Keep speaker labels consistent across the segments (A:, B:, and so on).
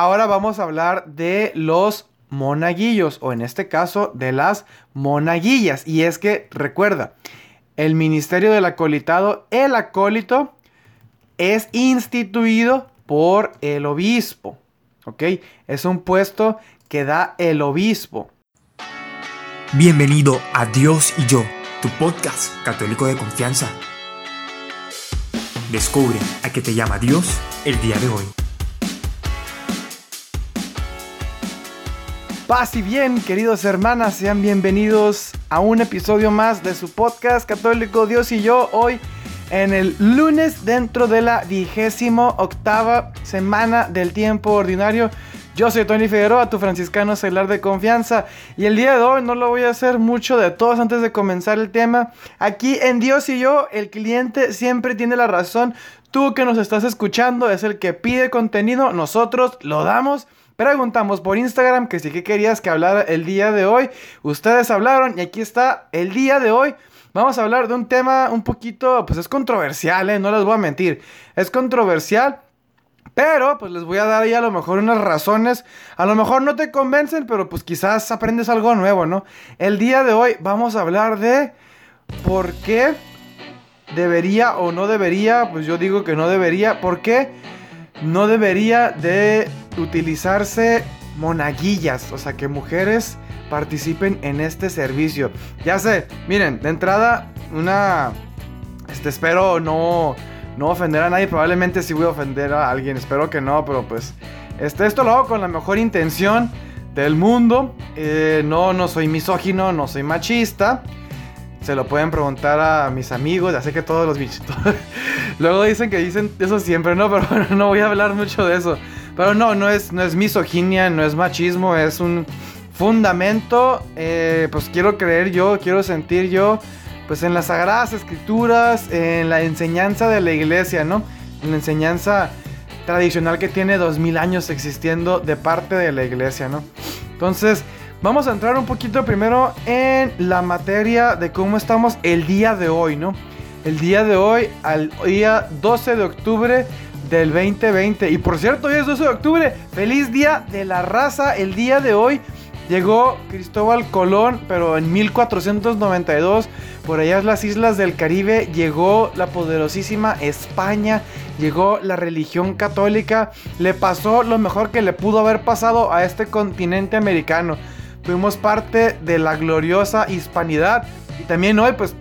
A: ahora vamos a hablar de los monaguillos, o en este caso de las monaguillas. Y es que, recuerda, el ministerio del acolitado, el acólito, es instituido por el obispo. ¿Ok? Es un puesto que da el obispo.
B: Bienvenido a Dios y yo, tu podcast católico de confianza. Descubre a qué te llama Dios el día de hoy.
A: Paz y bien, queridos hermanas, sean bienvenidos a un episodio más de su podcast católico Dios y yo. Hoy en el lunes dentro de la vigésimo octava semana del tiempo ordinario. Yo soy Tony Figueroa, tu franciscano celular de confianza. Y el día de hoy no lo voy a hacer mucho de todos antes de comenzar el tema. Aquí en Dios y yo, el cliente siempre tiene la razón. Tú que nos estás escuchando es el que pide contenido, nosotros lo damos. Preguntamos por Instagram que sí que querías que hablara el día de hoy. Ustedes hablaron y aquí está el día de hoy. Vamos a hablar de un tema un poquito, pues es controversial, ¿eh? no les voy a mentir. Es controversial pero pues les voy a dar ahí a lo mejor unas razones. A lo mejor no te convencen, pero pues quizás aprendes algo nuevo, ¿no? El día de hoy vamos a hablar de por qué debería o no debería, pues yo digo que no debería, ¿por qué no debería de utilizarse monaguillas? O sea, que mujeres participen en este servicio. Ya sé, miren, de entrada, una... Este, espero no no ofender a nadie. Probablemente sí voy a ofender a alguien. Espero que no, pero pues. Este, esto lo hago con la mejor intención del mundo. Eh, no, no soy misógino, no soy machista. Se lo pueden preguntar a mis amigos. Ya sé que todos los bichos. Luego dicen que dicen eso siempre, ¿no? Pero bueno, no voy a hablar mucho de eso. Pero no, no es, no es misoginia, no es machismo, es un fundamento. Eh, pues quiero creer yo, quiero sentir yo pues en las sagradas escrituras, en la enseñanza de la iglesia, ¿no? En la enseñanza tradicional que tiene dos mil años existiendo de parte de la iglesia, ¿no? Entonces, vamos a entrar un poquito primero en la materia de cómo estamos el día de hoy, ¿no? El día de hoy, al día 12 de octubre del 2020. Y por cierto, hoy es 12 de octubre. Feliz día de la raza. El día de hoy llegó Cristóbal Colón, pero en 1492 por allá en las islas del Caribe llegó la poderosísima España, llegó la religión católica, le pasó lo mejor que le pudo haber pasado a este continente americano. Fuimos parte de la gloriosa hispanidad y también hoy pues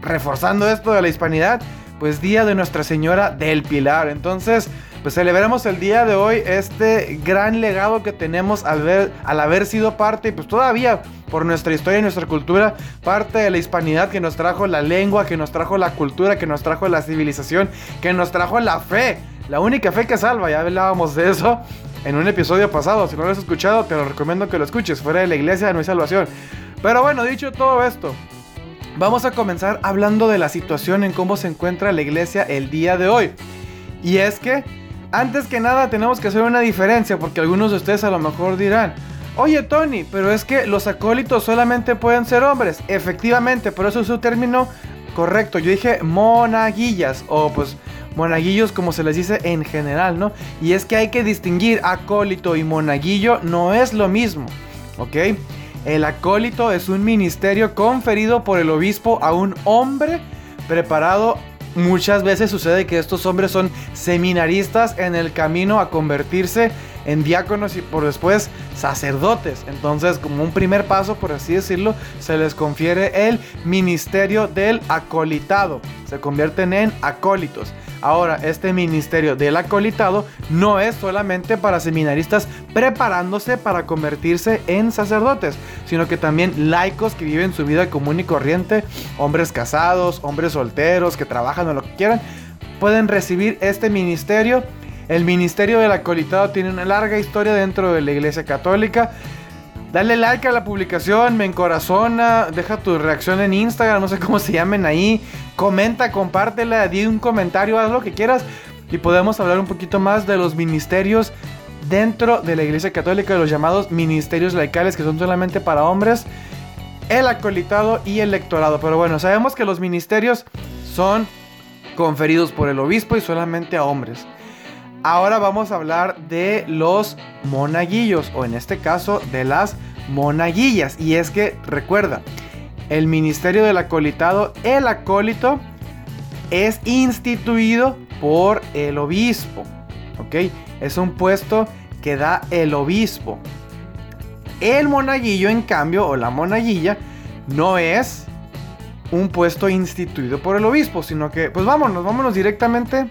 A: reforzando esto de la hispanidad, pues día de Nuestra Señora del Pilar. Entonces, pues celebramos el día de hoy este gran legado que tenemos al, ver, al haber sido parte y pues todavía por nuestra historia y nuestra cultura, parte de la hispanidad que nos trajo la lengua, que nos trajo la cultura, que nos trajo la civilización, que nos trajo la fe, la única fe que salva, ya hablábamos de eso en un episodio pasado, si no lo has escuchado te lo recomiendo que lo escuches, fuera de la iglesia no hay salvación. Pero bueno, dicho todo esto, vamos a comenzar hablando de la situación en cómo se encuentra la iglesia el día de hoy. Y es que antes que nada tenemos que hacer una diferencia porque algunos de ustedes a lo mejor dirán, oye Tony, pero es que los acólitos solamente pueden ser hombres. Efectivamente, por eso es su término correcto. Yo dije monaguillas o pues monaguillos como se les dice en general, ¿no? Y es que hay que distinguir acólito y monaguillo no es lo mismo, ¿ok? El acólito es un ministerio conferido por el obispo a un hombre preparado Muchas veces sucede que estos hombres son seminaristas en el camino a convertirse en diáconos y por después sacerdotes. Entonces, como un primer paso, por así decirlo, se les confiere el ministerio del acolitado. Se convierten en acólitos. Ahora, este ministerio del acolitado no es solamente para seminaristas preparándose para convertirse en sacerdotes, sino que también laicos que viven su vida común y corriente, hombres casados, hombres solteros que trabajan o lo que quieran, pueden recibir este ministerio. El ministerio del acolitado tiene una larga historia dentro de la Iglesia Católica. Dale like a la publicación, me encorazona, deja tu reacción en Instagram, no sé cómo se llamen ahí. Comenta, compártela, di un comentario, haz lo que quieras. Y podemos hablar un poquito más de los ministerios dentro de la Iglesia Católica, los llamados ministerios laicales, que son solamente para hombres, el acolitado y el lectorado. Pero bueno, sabemos que los ministerios son conferidos por el obispo y solamente a hombres. Ahora vamos a hablar de los monaguillos, o en este caso de las monaguillas. Y es que, recuerda, el ministerio del acolitado, el acólito, es instituido por el obispo. ¿Ok? Es un puesto que da el obispo. El monaguillo, en cambio, o la monaguilla, no es un puesto instituido por el obispo, sino que, pues vámonos, vámonos directamente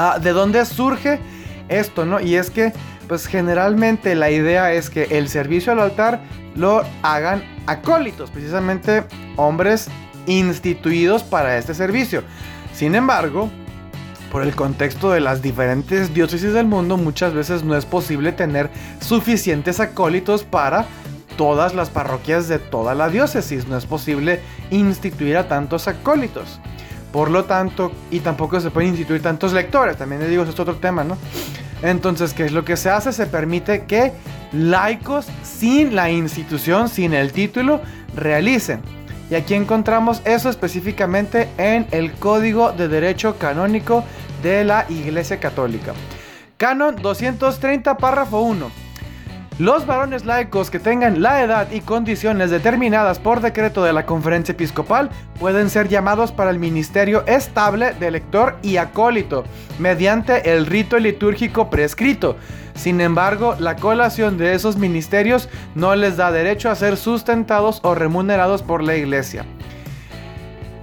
A: a de dónde surge esto, ¿no? Y es que, pues generalmente la idea es que el servicio al altar lo hagan acólitos, precisamente hombres instituidos para este servicio. Sin embargo, por el contexto de las diferentes diócesis del mundo, muchas veces no es posible tener suficientes acólitos para todas las parroquias de toda la diócesis. No es posible instituir a tantos acólitos. Por lo tanto, y tampoco se pueden instituir tantos lectores. También les digo, eso es otro tema, ¿no? Entonces, ¿qué es lo que se hace? Se permite que laicos sin la institución, sin el título, realicen. Y aquí encontramos eso específicamente en el Código de Derecho Canónico de la Iglesia Católica. Canon 230, párrafo 1. Los varones laicos que tengan la edad y condiciones determinadas por decreto de la conferencia episcopal pueden ser llamados para el ministerio estable de lector y acólito, mediante el rito litúrgico prescrito. Sin embargo, la colación de esos ministerios no les da derecho a ser sustentados o remunerados por la iglesia.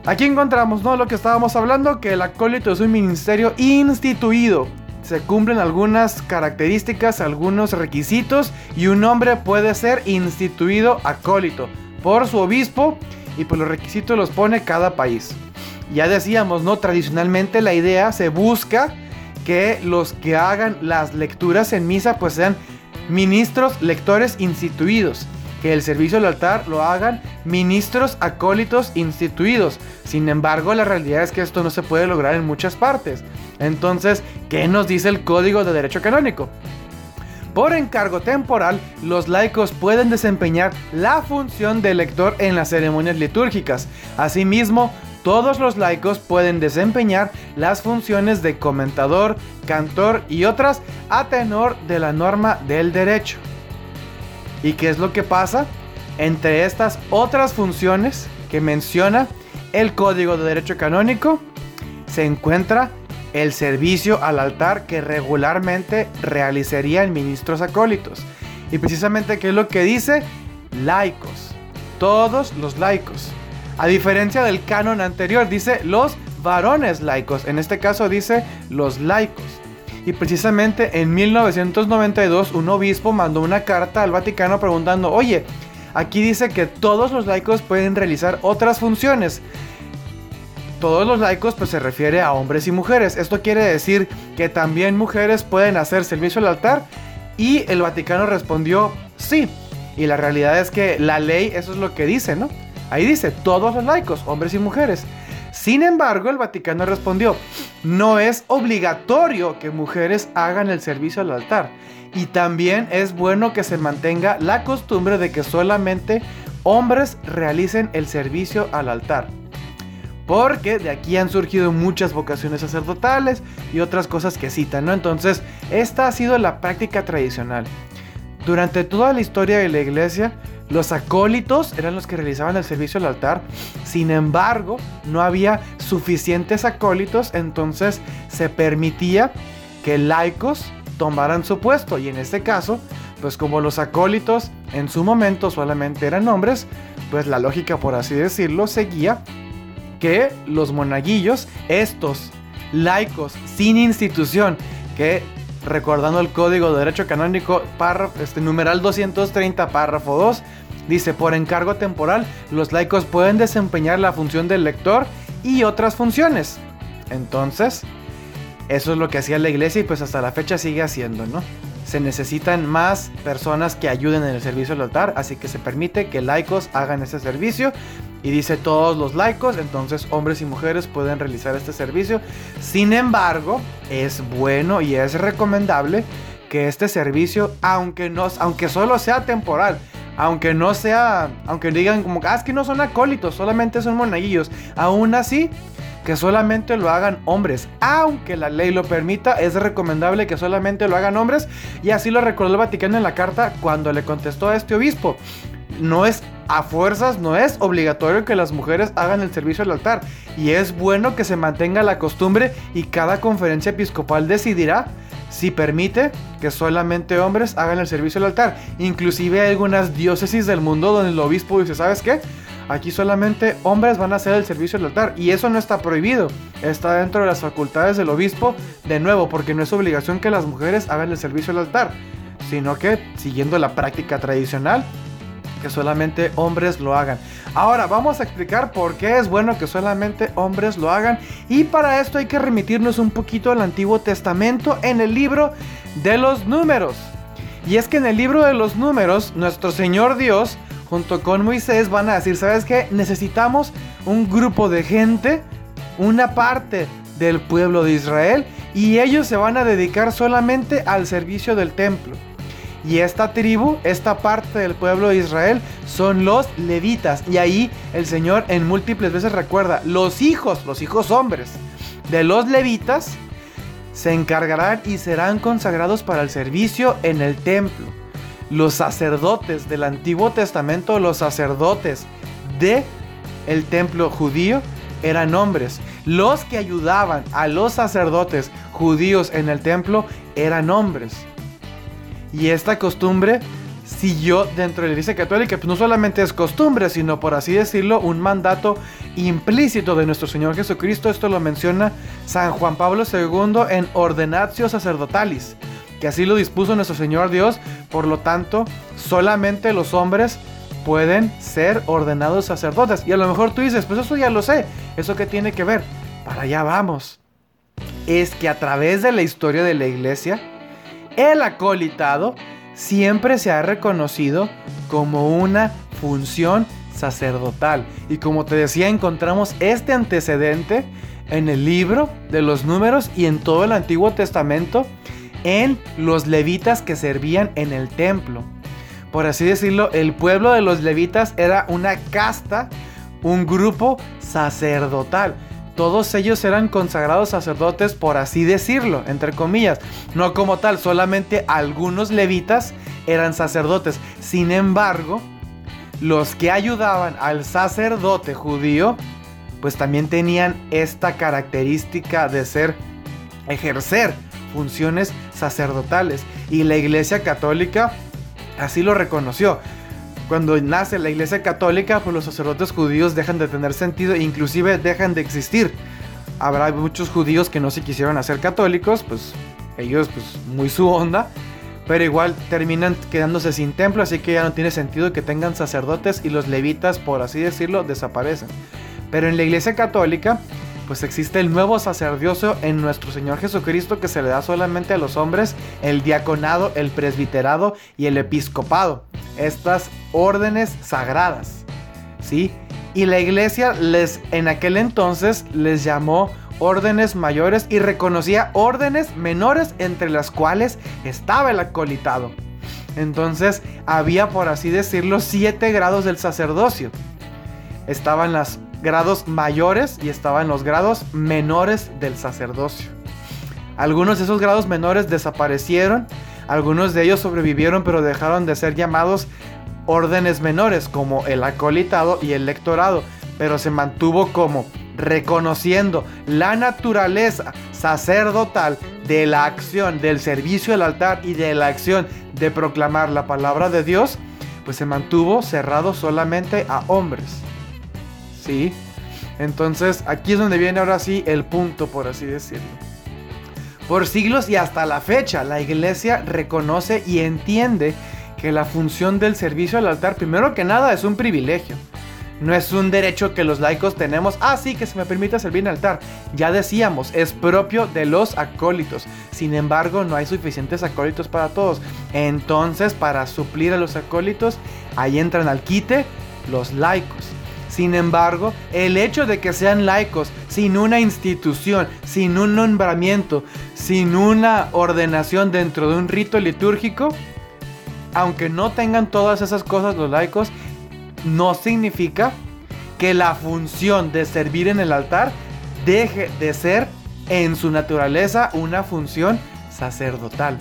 A: Aquí encontramos, ¿no? Lo que estábamos hablando, que el acólito es un ministerio instituido, se cumplen algunas características, algunos requisitos y un hombre puede ser instituido acólito por su obispo y por los requisitos los pone cada país. Ya decíamos, ¿no? Tradicionalmente la idea se busca que los que hagan las lecturas en misa pues sean ministros lectores instituidos que el servicio al altar lo hagan ministros acólitos instituidos. Sin embargo, la realidad es que esto no se puede lograr en muchas partes. Entonces, ¿qué nos dice el Código de Derecho Canónico? Por encargo temporal, los laicos pueden desempeñar la función de lector en las ceremonias litúrgicas. Asimismo, todos los laicos pueden desempeñar las funciones de comentador, cantor y otras a tenor de la norma del derecho. ¿Y qué es lo que pasa? Entre estas otras funciones que menciona el Código de Derecho Canónico, se encuentra el servicio al altar que regularmente realizarían ministros acólitos. Y precisamente, ¿qué es lo que dice? Laicos. Todos los laicos. A diferencia del canon anterior, dice los varones laicos. En este caso dice los laicos. Y precisamente en 1992 un obispo mandó una carta al Vaticano preguntando, oye, aquí dice que todos los laicos pueden realizar otras funciones. Todos los laicos pues se refiere a hombres y mujeres. Esto quiere decir que también mujeres pueden hacer servicio al altar. Y el Vaticano respondió sí. Y la realidad es que la ley eso es lo que dice, ¿no? Ahí dice todos los laicos, hombres y mujeres. Sin embargo, el Vaticano respondió, no es obligatorio que mujeres hagan el servicio al altar. Y también es bueno que se mantenga la costumbre de que solamente hombres realicen el servicio al altar. Porque de aquí han surgido muchas vocaciones sacerdotales y otras cosas que citan, ¿no? Entonces, esta ha sido la práctica tradicional. Durante toda la historia de la iglesia, los acólitos eran los que realizaban el servicio al altar. Sin embargo, no había suficientes acólitos, entonces se permitía que laicos tomaran su puesto. Y en este caso, pues como los acólitos en su momento solamente eran hombres, pues la lógica, por así decirlo, seguía que los monaguillos, estos laicos sin institución, que recordando el Código de Derecho Canónico, este, numeral 230, párrafo 2, dice, por encargo temporal, los laicos pueden desempeñar la función del lector y otras funciones. Entonces, eso es lo que hacía la iglesia y pues hasta la fecha sigue haciendo, ¿no? Se necesitan más personas que ayuden en el servicio al altar, así que se permite que laicos hagan ese servicio. Y dice todos los laicos, entonces hombres y mujeres pueden realizar este servicio. Sin embargo, es bueno y es recomendable que este servicio, aunque, no, aunque solo sea temporal, aunque no sea, aunque digan como, ah, es que no son acólitos, solamente son monaguillos, aún así que solamente lo hagan hombres. Aunque la ley lo permita, es recomendable que solamente lo hagan hombres. Y así lo recordó el Vaticano en la carta cuando le contestó a este obispo. No es a fuerzas, no es obligatorio que las mujeres hagan el servicio al altar. Y es bueno que se mantenga la costumbre y cada conferencia episcopal decidirá si permite que solamente hombres hagan el servicio al altar. Inclusive hay algunas diócesis del mundo donde el obispo dice, ¿sabes qué? Aquí solamente hombres van a hacer el servicio al altar y eso no está prohibido. Está dentro de las facultades del obispo, de nuevo, porque no es obligación que las mujeres hagan el servicio al altar, sino que siguiendo la práctica tradicional, solamente hombres lo hagan. Ahora vamos a explicar por qué es bueno que solamente hombres lo hagan y para esto hay que remitirnos un poquito al Antiguo Testamento en el libro de los números. Y es que en el libro de los números, nuestro Señor Dios junto con Moisés van a decir, ¿sabes qué? Necesitamos un grupo de gente, una parte del pueblo de Israel, y ellos se van a dedicar solamente al servicio del templo. Y esta tribu, esta parte del pueblo de Israel, son los levitas. Y ahí el Señor en múltiples veces recuerda, los hijos, los hijos hombres de los levitas, se encargarán y serán consagrados para el servicio en el templo los sacerdotes del Antiguo Testamento, los sacerdotes de el templo judío eran hombres. Los que ayudaban a los sacerdotes judíos en el templo eran hombres. Y esta costumbre siguió dentro de la Iglesia Católica, pues no solamente es costumbre, sino por así decirlo, un mandato implícito de nuestro Señor Jesucristo. Esto lo menciona San Juan Pablo II en Ordenatio Sacerdotalis que así lo dispuso nuestro Señor Dios, por lo tanto, solamente los hombres pueden ser ordenados sacerdotes. Y a lo mejor tú dices, pues eso ya lo sé, ¿eso qué tiene que ver? Para allá vamos. Es que a través de la historia de la iglesia, el acolitado siempre se ha reconocido como una función sacerdotal. Y como te decía, encontramos este antecedente en el libro de los números y en todo el Antiguo Testamento en los levitas que servían en el templo. Por así decirlo, el pueblo de los levitas era una casta, un grupo sacerdotal. Todos ellos eran consagrados sacerdotes, por así decirlo, entre comillas. No como tal, solamente algunos levitas eran sacerdotes. Sin embargo, los que ayudaban al sacerdote judío, pues también tenían esta característica de ser, ejercer funciones sacerdotales. Y la Iglesia Católica así lo reconoció. Cuando nace la Iglesia Católica, pues los sacerdotes judíos dejan de tener sentido e inclusive dejan de existir. Habrá muchos judíos que no se quisieron hacer católicos, pues ellos pues muy su onda, pero igual terminan quedándose sin templo, así que ya no tiene sentido que tengan sacerdotes y los levitas, por así decirlo, desaparecen. Pero en la Iglesia Católica pues existe el nuevo sacerdocio en nuestro Señor Jesucristo que se le da solamente a los hombres, el diaconado, el presbiterado y el episcopado. Estas órdenes sagradas. ¿Sí? Y la iglesia les en aquel entonces les llamó órdenes mayores y reconocía órdenes menores entre las cuales estaba el acolitado. Entonces había, por así decirlo, siete grados del sacerdocio. Estaban las grados mayores y estaba en los grados menores del sacerdocio. Algunos de esos grados menores desaparecieron, algunos de ellos sobrevivieron pero dejaron de ser llamados órdenes menores como el acolitado y el lectorado, pero se mantuvo como reconociendo la naturaleza sacerdotal de la acción del servicio al altar y de la acción de proclamar la palabra de Dios, pues se mantuvo cerrado solamente a hombres. ¿sí? Entonces aquí es donde viene ahora sí el punto, por así decirlo. Por siglos y hasta la fecha, la iglesia reconoce y entiende que la función del servicio al altar, primero que nada, es un privilegio. No es un derecho que los laicos tenemos. Ah, sí, que se me permite servir en altar. Ya decíamos, es propio de los acólitos. Sin embargo, no hay suficientes acólitos para todos. Entonces, para suplir a los acólitos, ahí entran al quite los laicos. Sin embargo, el hecho de que sean laicos, sin una institución, sin un nombramiento, sin una ordenación dentro de un rito litúrgico, aunque no tengan todas esas cosas los laicos, no significa que la función de servir en el altar deje de ser en su naturaleza una función sacerdotal.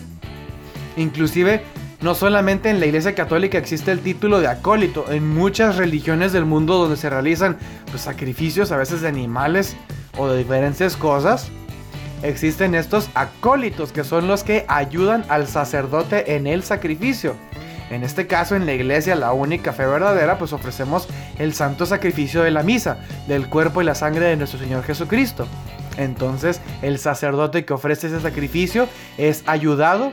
A: Inclusive, no solamente en la Iglesia Católica existe el título de acólito, en muchas religiones del mundo donde se realizan pues, sacrificios a veces de animales o de diferentes cosas, existen estos acólitos que son los que ayudan al sacerdote en el sacrificio. En este caso, en la iglesia, la única fe verdadera, pues ofrecemos el santo sacrificio de la misa, del cuerpo y la sangre de nuestro Señor Jesucristo. Entonces, el sacerdote que ofrece ese sacrificio es ayudado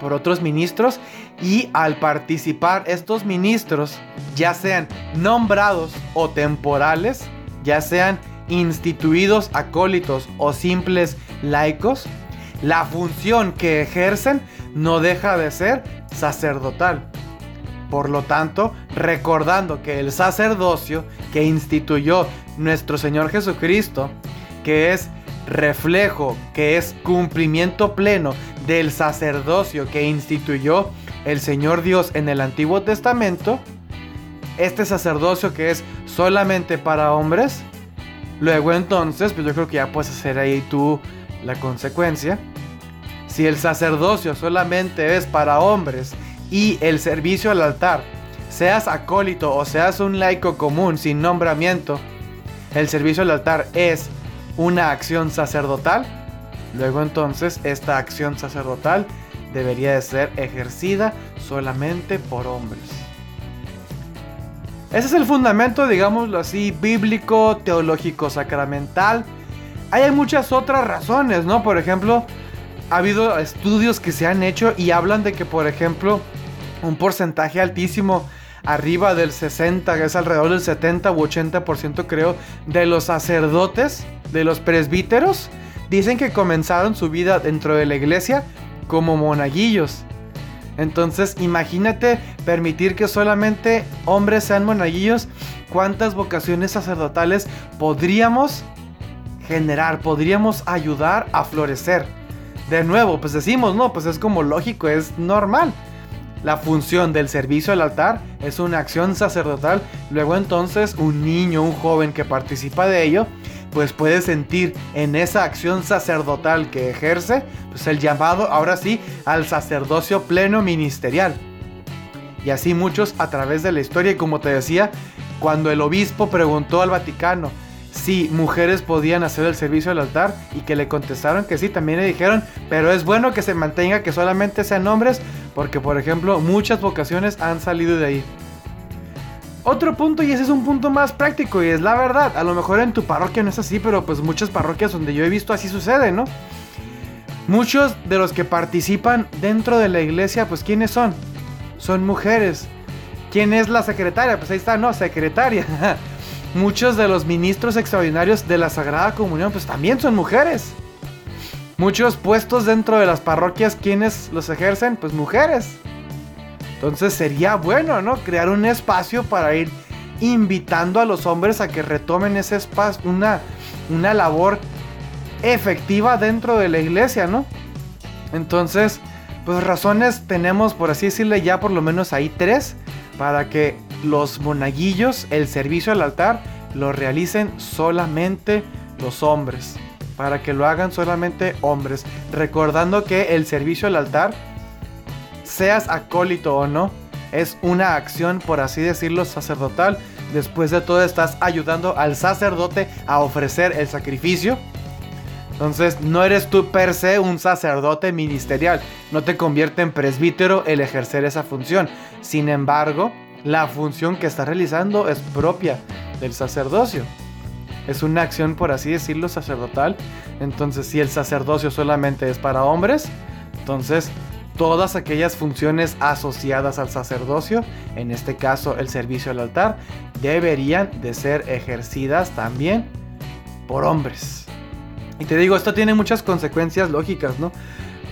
A: por otros ministros y al participar estos ministros, ya sean nombrados o temporales, ya sean instituidos acólitos o simples laicos, la función que ejercen no deja de ser sacerdotal. Por lo tanto, recordando que el sacerdocio que instituyó nuestro Señor Jesucristo, que es reflejo, que es cumplimiento pleno del sacerdocio que instituyó el Señor Dios en el Antiguo Testamento, este sacerdocio que es solamente para hombres, luego entonces, pues yo creo que ya puedes hacer ahí tú la consecuencia. Si el sacerdocio solamente es para hombres y el servicio al altar, seas acólito o seas un laico común sin nombramiento, el servicio al altar es una acción sacerdotal, Luego entonces esta acción sacerdotal debería de ser ejercida solamente por hombres. Ese es el fundamento, digámoslo así, bíblico, teológico, sacramental. Hay muchas otras razones, ¿no? Por ejemplo, ha habido estudios que se han hecho y hablan de que, por ejemplo, un porcentaje altísimo, arriba del 60, que es alrededor del 70 u 80% creo, de los sacerdotes, de los presbíteros, Dicen que comenzaron su vida dentro de la iglesia como monaguillos. Entonces, imagínate permitir que solamente hombres sean monaguillos. ¿Cuántas vocaciones sacerdotales podríamos generar? Podríamos ayudar a florecer. De nuevo, pues decimos, no, pues es como lógico, es normal. La función del servicio al altar es una acción sacerdotal. Luego entonces un niño, un joven que participa de ello, pues puede sentir en esa acción sacerdotal que ejerce, pues el llamado ahora sí al sacerdocio pleno ministerial. Y así muchos a través de la historia, y como te decía, cuando el obispo preguntó al Vaticano si mujeres podían hacer el servicio al altar y que le contestaron que sí, también le dijeron, pero es bueno que se mantenga que solamente sean hombres, porque por ejemplo muchas vocaciones han salido de ahí. Otro punto, y ese es un punto más práctico, y es la verdad. A lo mejor en tu parroquia no es así, pero pues muchas parroquias donde yo he visto así sucede, ¿no? Muchos de los que participan dentro de la iglesia, pues ¿quiénes son? Son mujeres. ¿Quién es la secretaria? Pues ahí está, no, secretaria. Muchos de los ministros extraordinarios de la Sagrada Comunión, pues también son mujeres. Muchos puestos dentro de las parroquias, ¿quiénes los ejercen? Pues mujeres. Entonces sería bueno, ¿no? Crear un espacio para ir invitando a los hombres a que retomen ese espacio, una, una labor efectiva dentro de la iglesia, ¿no? Entonces, pues razones tenemos, por así decirle, ya por lo menos ahí tres, para que los monaguillos, el servicio al altar, lo realicen solamente los hombres. Para que lo hagan solamente hombres. Recordando que el servicio al altar seas acólito o no, es una acción, por así decirlo, sacerdotal. Después de todo estás ayudando al sacerdote a ofrecer el sacrificio. Entonces no eres tú per se un sacerdote ministerial. No te convierte en presbítero el ejercer esa función. Sin embargo, la función que está realizando es propia del sacerdocio. Es una acción, por así decirlo, sacerdotal. Entonces si el sacerdocio solamente es para hombres, entonces todas aquellas funciones asociadas al sacerdocio, en este caso el servicio al altar, deberían de ser ejercidas también por hombres. Y te digo, esto tiene muchas consecuencias lógicas, ¿no?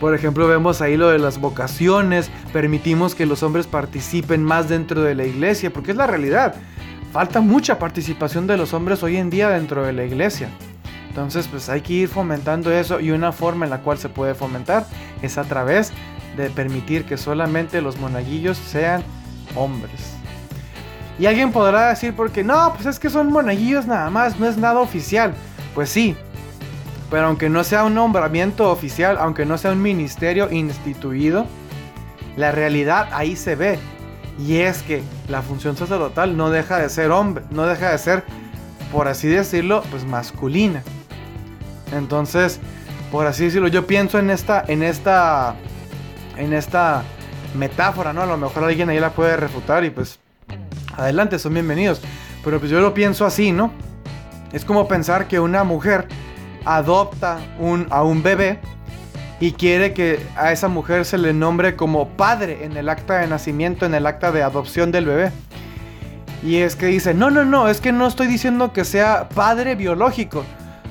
A: Por ejemplo, vemos ahí lo de las vocaciones, permitimos que los hombres participen más dentro de la iglesia, porque es la realidad. Falta mucha participación de los hombres hoy en día dentro de la iglesia. Entonces, pues hay que ir fomentando eso y una forma en la cual se puede fomentar es a través de permitir que solamente los monaguillos sean hombres. Y alguien podrá decir porque no, pues es que son monaguillos nada más, no es nada oficial. Pues sí, pero aunque no sea un nombramiento oficial, aunque no sea un ministerio instituido, la realidad ahí se ve. Y es que la función sacerdotal no deja de ser hombre, no deja de ser, por así decirlo, pues masculina. Entonces, por así decirlo, yo pienso en esta, en esta, en esta metáfora, ¿no? A lo mejor alguien ahí la puede refutar y pues adelante, son bienvenidos. Pero pues yo lo pienso así, ¿no? Es como pensar que una mujer adopta a un bebé y quiere que a esa mujer se le nombre como padre en el acta de nacimiento, en el acta de adopción del bebé. Y es que dice, no, no, no, es que no estoy diciendo que sea padre biológico.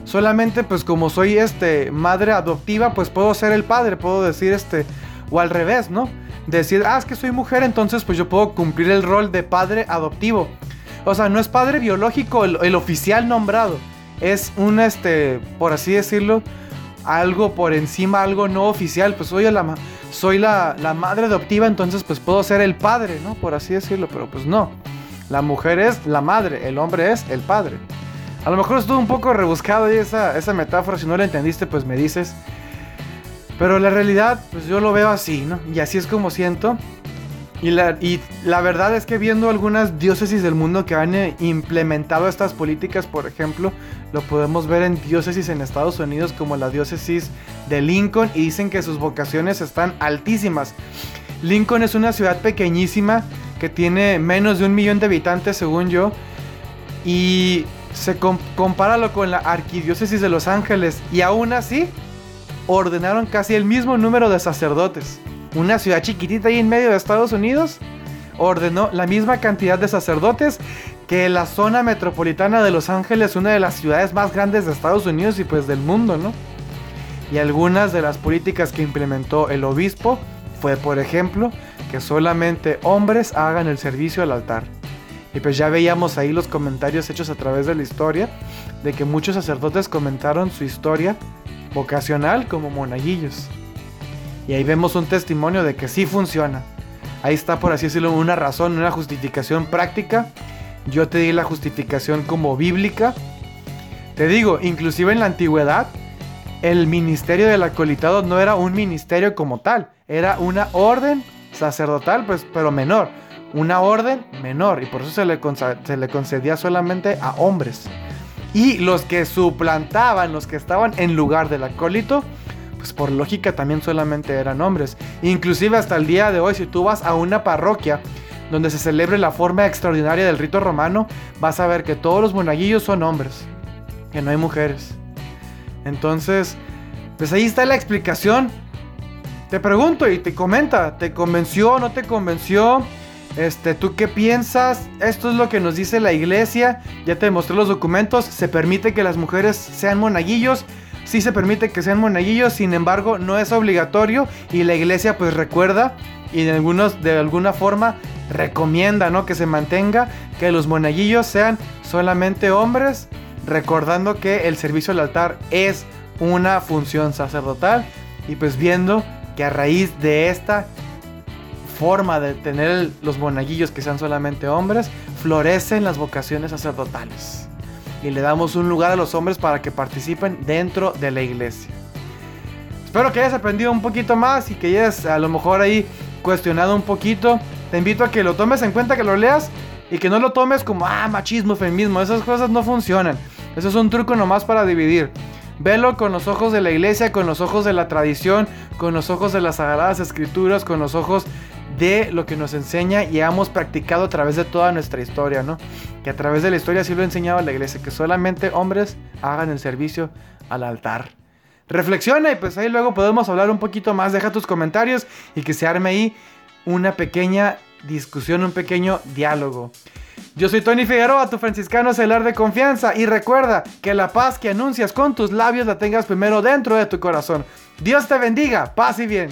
A: Solamente pues como soy este madre adoptiva, pues puedo ser el padre, puedo decir este, o al revés, ¿no? Decir, ah, es que soy mujer, entonces pues yo puedo cumplir el rol de padre adoptivo. O sea, no es padre biológico el, oficial nombrado. Es un, este, por así decirlo, algo por encima, algo no oficial. Pues soy la, soy la, la madre adoptiva, entonces pues puedo ser el padre, ¿no? Por así decirlo, pero pues no. La mujer es la madre, el hombre es el padre. A lo mejor estuvo un poco rebuscado ahí esa, esa metáfora, si no la entendiste pues me dices. Pero la realidad pues yo lo veo así, ¿no? Y así es como siento. Y la, y la verdad es que viendo algunas diócesis del mundo que han eh, implementado estas políticas, por ejemplo, lo podemos ver en diócesis en Estados Unidos como la diócesis de Lincoln y dicen que sus vocaciones están altísimas. Lincoln es una ciudad pequeñísima que tiene menos de un millón de habitantes según yo y se com compáralo con la arquidiócesis de Los Ángeles y aún así ordenaron casi el mismo número de sacerdotes. Una ciudad chiquitita ahí en medio de Estados Unidos ordenó la misma cantidad de sacerdotes que la zona metropolitana de Los Ángeles, una de las ciudades más grandes de Estados Unidos y pues del mundo, ¿no? Y algunas de las políticas que implementó el obispo fue, por ejemplo, que solamente hombres hagan el servicio al altar. Y pues ya veíamos ahí los comentarios hechos a través de la historia, de que muchos sacerdotes comentaron su historia vocacional como monaguillos. Y ahí vemos un testimonio de que sí funciona. Ahí está, por así decirlo, una razón, una justificación práctica. Yo te di la justificación como bíblica. Te digo, inclusive en la antigüedad, el ministerio del acolitado no era un ministerio como tal, era una orden sacerdotal, pues, pero menor. Una orden menor, y por eso se le, se le concedía solamente a hombres. Y los que suplantaban, los que estaban en lugar del acólito, pues por lógica también solamente eran hombres. Inclusive hasta el día de hoy, si tú vas a una parroquia donde se celebre la forma extraordinaria del rito romano, vas a ver que todos los monaguillos son hombres, que no hay mujeres. Entonces, pues ahí está la explicación. Te pregunto y te comenta, ¿te convenció o no te convenció? Este, ¿tú qué piensas? Esto es lo que nos dice la iglesia. Ya te mostré los documentos. Se permite que las mujeres sean monaguillos. Sí se permite que sean monaguillos, sin embargo, no es obligatorio y la iglesia pues recuerda y de algunos de alguna forma recomienda, ¿no? Que se mantenga que los monaguillos sean solamente hombres, recordando que el servicio al altar es una función sacerdotal y pues viendo que a raíz de esta forma de tener los monaguillos que sean solamente hombres, florecen las vocaciones sacerdotales. Y le damos un lugar a los hombres para que participen dentro de la iglesia. Espero que hayas aprendido un poquito más y que hayas a lo mejor ahí cuestionado un poquito. Te invito a que lo tomes en cuenta, que lo leas y que no lo tomes como, ah, machismo, feminismo. Esas cosas no funcionan. Eso es un truco nomás para dividir. Velo con los ojos de la iglesia, con los ojos de la tradición, con los ojos de las sagradas escrituras, con los ojos de lo que nos enseña y hemos practicado a través de toda nuestra historia, ¿no? Que a través de la historia sí lo ha enseñado la iglesia, que solamente hombres hagan el servicio al altar. Reflexiona y pues ahí luego podemos hablar un poquito más, deja tus comentarios y que se arme ahí una pequeña discusión, un pequeño diálogo. Yo soy Tony Figueroa, tu franciscano celar de confianza y recuerda que la paz que anuncias con tus labios la tengas primero dentro de tu corazón. Dios te bendiga, paz y bien.